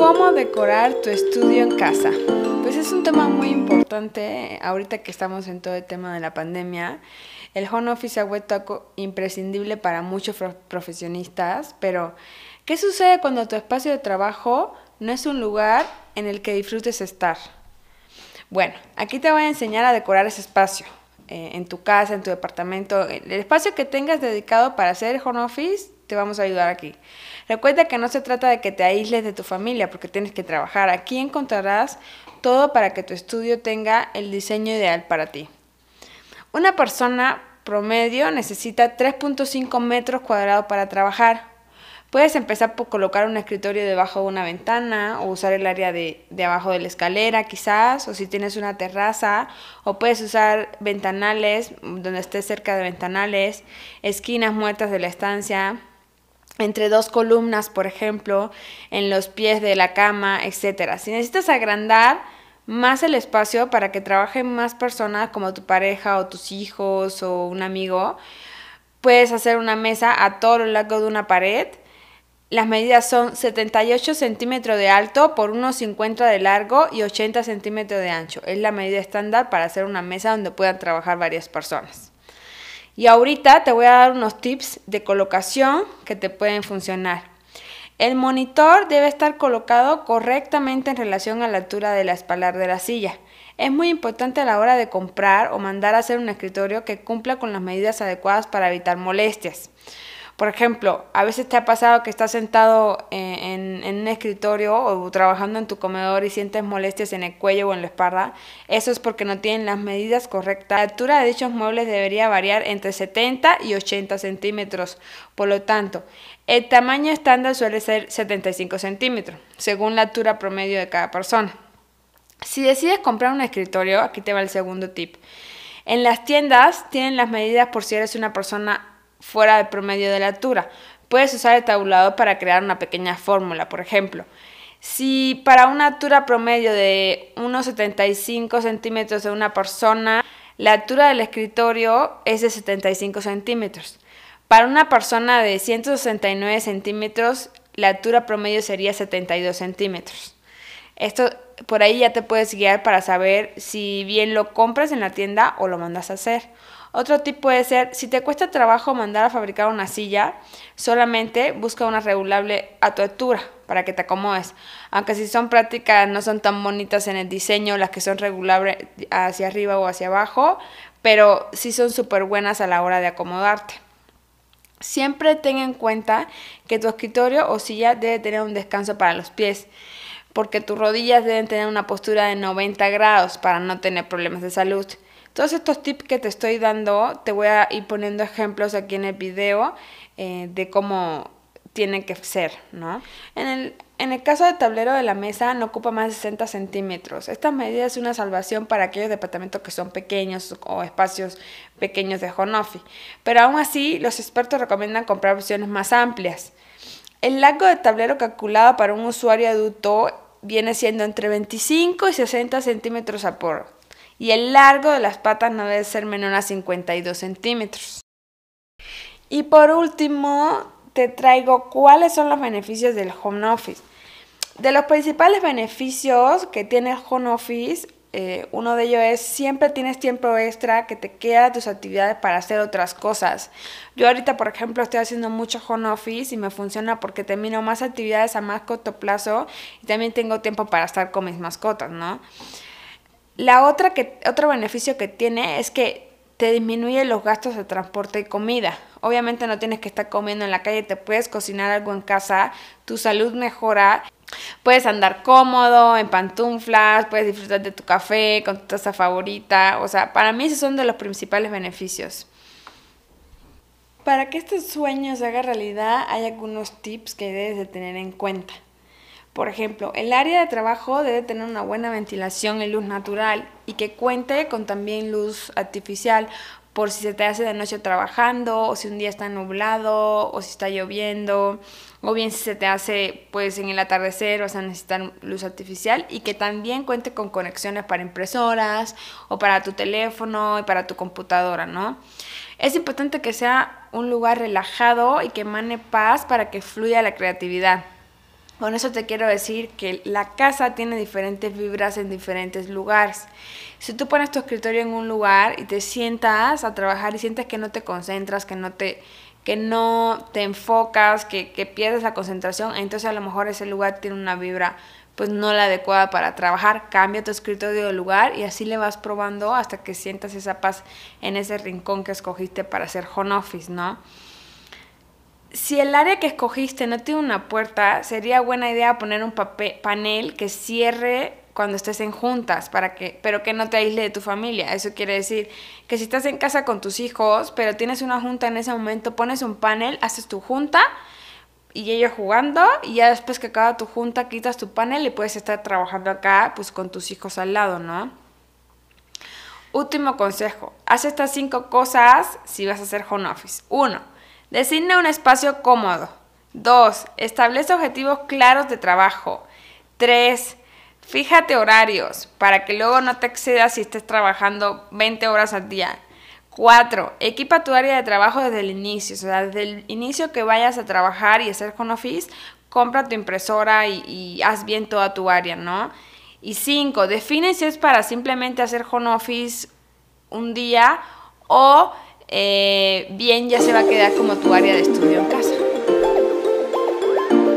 ¿Cómo decorar tu estudio en casa? Pues es un tema muy importante ahorita que estamos en todo el tema de la pandemia. El home office ha vuelto imprescindible para muchos profesionistas, pero ¿qué sucede cuando tu espacio de trabajo no es un lugar en el que disfrutes estar? Bueno, aquí te voy a enseñar a decorar ese espacio. Eh, en tu casa, en tu departamento, el espacio que tengas dedicado para hacer home office, te vamos a ayudar aquí. Recuerda que no se trata de que te aísles de tu familia porque tienes que trabajar. Aquí encontrarás todo para que tu estudio tenga el diseño ideal para ti. Una persona promedio necesita 3.5 metros cuadrados para trabajar. Puedes empezar por colocar un escritorio debajo de una ventana o usar el área de, de, abajo de la escalera quizás, o si tienes una terraza, o puedes usar ventanales donde estés cerca de ventanales, esquinas muertas de la estancia, entre dos columnas, por ejemplo, en los pies de la cama, etc. Si necesitas agrandar más el espacio para que trabajen más personas como tu pareja o tus hijos o un amigo, puedes hacer una mesa a todo lo largo de una pared. Las medidas son 78 centímetros de alto por unos 50 de largo y 80 centímetros de ancho. Es la medida estándar para hacer una mesa donde puedan trabajar varias personas. Y ahorita te voy a dar unos tips de colocación que te pueden funcionar. El monitor debe estar colocado correctamente en relación a la altura de la espalda de la silla. Es muy importante a la hora de comprar o mandar a hacer un escritorio que cumpla con las medidas adecuadas para evitar molestias. Por ejemplo, a veces te ha pasado que estás sentado eh, en, un escritorio o trabajando en tu comedor y sientes molestias en el cuello o en la espalda. Eso es porque no tienen las medidas correctas. La altura de dichos muebles debería variar entre 70 y 80 centímetros. Por lo tanto, el tamaño estándar suele ser 75 centímetros, según la altura promedio de cada persona. Si decides comprar un escritorio, aquí te va el segundo tip. En las tiendas tienen las medidas por si eres una persona fuera del promedio de la altura. Puedes usar el tabulador para crear una pequeña fórmula, por ejemplo. Si para una altura promedio de unos 75 centímetros de una persona, la altura del escritorio es de 75 centímetros. Para una persona de 169 centímetros, la altura promedio sería 72 centímetros. Esto por ahí ya te puedes guiar para saber si bien lo compras en la tienda o lo mandas a hacer. Otro tip puede ser, si te cuesta trabajo mandar a fabricar una silla, solamente busca una regulable a tu altura para que te acomodes. Aunque si son prácticas no son tan bonitas en el diseño, las que son regulables hacia arriba o hacia abajo, pero sí son súper buenas a la hora de acomodarte. Siempre ten en cuenta que tu escritorio o silla debe tener un descanso para los pies, porque tus rodillas deben tener una postura de 90 grados para no tener problemas de salud. Todos estos tips que te estoy dando, te voy a ir poniendo ejemplos aquí en el video eh, de cómo tienen que ser, ¿no? En el, en el caso del tablero de la mesa no ocupa más de 60 centímetros. Esta medida es una salvación para aquellos departamentos que son pequeños o espacios pequeños de home Pero aún así, los expertos recomiendan comprar opciones más amplias. El largo de tablero calculado para un usuario adulto viene siendo entre 25 y 60 centímetros a por y el largo de las patas no debe ser menor a 52 centímetros. Y por último, te traigo cuáles son los beneficios del home office. De los principales beneficios que tiene el home office, eh, uno de ellos es siempre tienes tiempo extra que te queda tus actividades para hacer otras cosas. Yo ahorita, por ejemplo, estoy haciendo mucho home office y me funciona porque termino más actividades a más corto plazo y también tengo tiempo para estar con mis mascotas, ¿no? La otra que, otro beneficio que tiene es que te disminuye los gastos de transporte y comida. Obviamente no tienes que estar comiendo en la calle, te puedes cocinar algo en casa, tu salud mejora, puedes andar cómodo, en pantuflas, puedes disfrutar de tu café con tu taza favorita. O sea, para mí esos son de los principales beneficios. Para que este sueño se haga realidad hay algunos tips que debes de tener en cuenta. Por ejemplo, el área de trabajo debe tener una buena ventilación y luz natural y que cuente con también luz artificial por si se te hace de noche trabajando o si un día está nublado o si está lloviendo o bien si se te hace pues en el atardecer vas a necesitar luz artificial y que también cuente con conexiones para impresoras o para tu teléfono y para tu computadora, ¿no? Es importante que sea un lugar relajado y que emane paz para que fluya la creatividad. Con eso te quiero decir que la casa tiene diferentes vibras en diferentes lugares. Si tú pones tu escritorio en un lugar y te sientas a trabajar y sientes que no te concentras, que no te, que no te enfocas, que, que pierdes la concentración, entonces a lo mejor ese lugar tiene una vibra pues no la adecuada para trabajar, cambia tu escritorio de lugar y así le vas probando hasta que sientas esa paz en ese rincón que escogiste para hacer home office, ¿no? Si el área que escogiste no tiene una puerta, sería buena idea poner un panel que cierre cuando estés en juntas, para que, pero que no te aísle de tu familia. Eso quiere decir que si estás en casa con tus hijos, pero tienes una junta en ese momento, pones un panel, haces tu junta y ellos jugando y ya después que acaba tu junta quitas tu panel y puedes estar trabajando acá pues con tus hijos al lado, ¿no? Último consejo, haz estas cinco cosas si vas a hacer home office. Uno, designa un espacio cómodo. Dos, establece objetivos claros de trabajo. Tres, fíjate horarios para que luego no te excedas si estés trabajando 20 horas al día. Cuatro, equipa tu área de trabajo desde el inicio. O sea, desde el inicio que vayas a trabajar y hacer home office, compra tu impresora y, haz bien toda tu área, ¿no? Y cinco, define si es para simplemente hacer home office un día o eh, bien ya se va a quedar como tu área de estudio en casa.